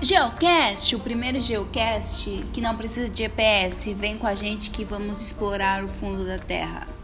Geocast, o primeiro Geocast que não precisa de GPS. Vem com a gente que vamos explorar o fundo da Terra.